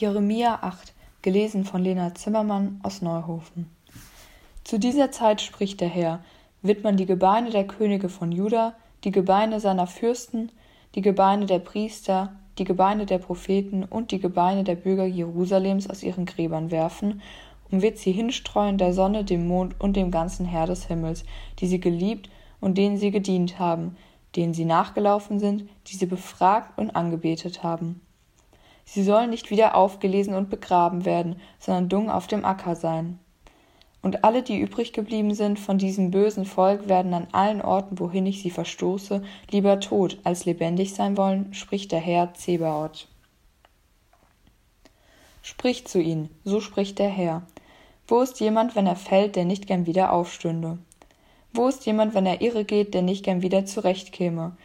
Jeremia 8, gelesen von Lena Zimmermann aus Neuhofen. Zu dieser Zeit spricht der Herr, wird man die Gebeine der Könige von Juda, die Gebeine seiner Fürsten, die Gebeine der Priester, die Gebeine der Propheten und die Gebeine der Bürger Jerusalems aus ihren Gräbern werfen und wird sie hinstreuen der Sonne, dem Mond und dem ganzen Herr des Himmels, die sie geliebt und denen sie gedient haben, denen sie nachgelaufen sind, die sie befragt und angebetet haben. Sie sollen nicht wieder aufgelesen und begraben werden, sondern dung auf dem Acker sein. Und alle, die übrig geblieben sind von diesem bösen Volk, werden an allen Orten, wohin ich sie verstoße, lieber tot als lebendig sein wollen, spricht der Herr Zebaoth. Spricht zu ihnen, so spricht der Herr. Wo ist jemand, wenn er fällt, der nicht gern wieder aufstünde? Wo ist jemand, wenn er irre geht, der nicht gern wieder zurechtkäme?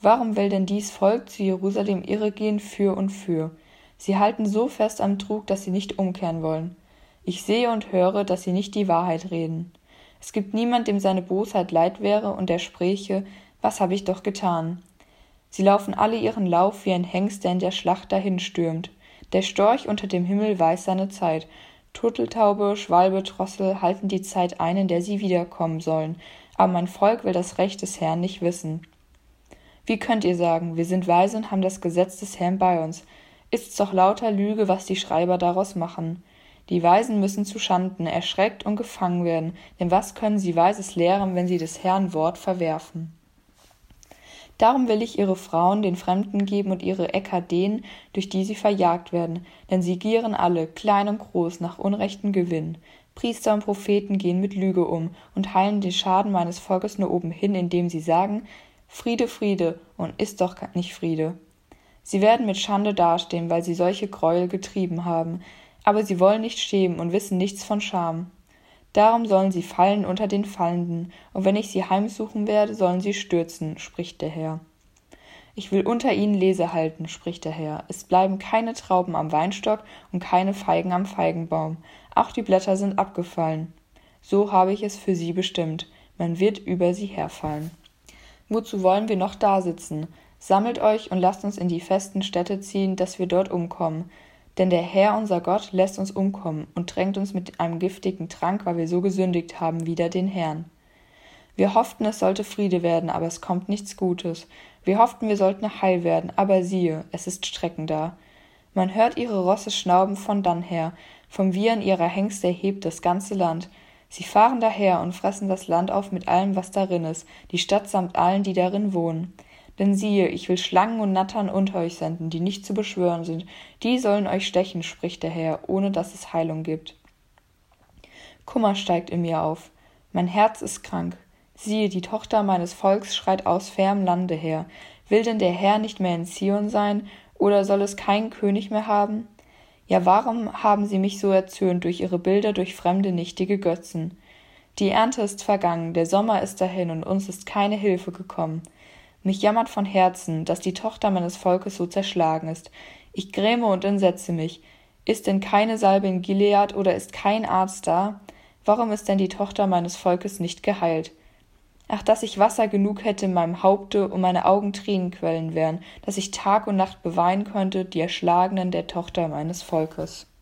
Warum will denn dies Volk zu Jerusalem irre gehen für und für? Sie halten so fest am Trug, dass sie nicht umkehren wollen. Ich sehe und höre, dass sie nicht die Wahrheit reden. Es gibt niemand, dem seine Bosheit leid wäre und der spräche, was habe ich doch getan? Sie laufen alle ihren Lauf wie ein Hengst, der in der Schlacht dahinstürmt. Der Storch unter dem Himmel weiß seine Zeit. Turteltaube, Schwalbe, Drossel halten die Zeit ein, in der sie wiederkommen sollen. Aber mein Volk will das Recht des Herrn nicht wissen. Wie könnt ihr sagen, wir sind weise und haben das Gesetz des Herrn bei uns? Ist's doch lauter Lüge, was die Schreiber daraus machen. Die Weisen müssen zu Schanden erschreckt und gefangen werden, denn was können sie Weises lehren, wenn sie des Herrn Wort verwerfen? Darum will ich ihre Frauen den Fremden geben und ihre Äcker denen, durch die sie verjagt werden, denn sie gieren alle, klein und groß, nach unrechten Gewinn. Priester und Propheten gehen mit Lüge um und heilen den Schaden meines Volkes nur oben hin, indem sie sagen, Friede, Friede, und ist doch nicht Friede. Sie werden mit Schande dastehen, weil sie solche Gräuel getrieben haben, aber sie wollen nicht schämen und wissen nichts von Scham. Darum sollen sie fallen unter den Fallenden, und wenn ich sie heimsuchen werde, sollen sie stürzen, spricht der Herr. Ich will unter ihnen Lese halten, spricht der Herr. Es bleiben keine Trauben am Weinstock und keine Feigen am Feigenbaum. Auch die Blätter sind abgefallen. So habe ich es für sie bestimmt. Man wird über sie herfallen. Wozu wollen wir noch dasitzen? Sammelt euch und lasst uns in die festen Städte ziehen, dass wir dort umkommen. Denn der Herr unser Gott lässt uns umkommen und drängt uns mit einem giftigen Trank, weil wir so gesündigt haben, wider den Herrn. Wir hofften, es sollte Friede werden, aber es kommt nichts Gutes. Wir hofften, wir sollten heil werden, aber siehe, es ist Strecken da. Man hört ihre Rosse schnauben von dann her, vom Wiehern ihrer Hengste erhebt das ganze Land. Sie fahren daher und fressen das Land auf mit allem, was darin ist, die Stadt samt allen, die darin wohnen. Denn siehe, ich will Schlangen und Nattern unter euch senden, die nicht zu beschwören sind. Die sollen euch stechen, spricht der Herr, ohne dass es Heilung gibt. Kummer steigt in mir auf. Mein Herz ist krank. Siehe, die Tochter meines Volks schreit aus fernem Lande her. Will denn der Herr nicht mehr in Zion sein, oder soll es keinen König mehr haben? Ja, warum haben sie mich so erzürnt durch ihre Bilder, durch fremde, nichtige Götzen? Die Ernte ist vergangen, der Sommer ist dahin, und uns ist keine Hilfe gekommen. Mich jammert von Herzen, dass die Tochter meines Volkes so zerschlagen ist. Ich gräme und entsetze mich. Ist denn keine Salbe in Gilead oder ist kein Arzt da? Warum ist denn die Tochter meines Volkes nicht geheilt? Ach, dass ich Wasser genug hätte in meinem Haupte und meine Augen Tränenquellen wären, dass ich Tag und Nacht beweinen könnte die Erschlagenen der Tochter meines Volkes.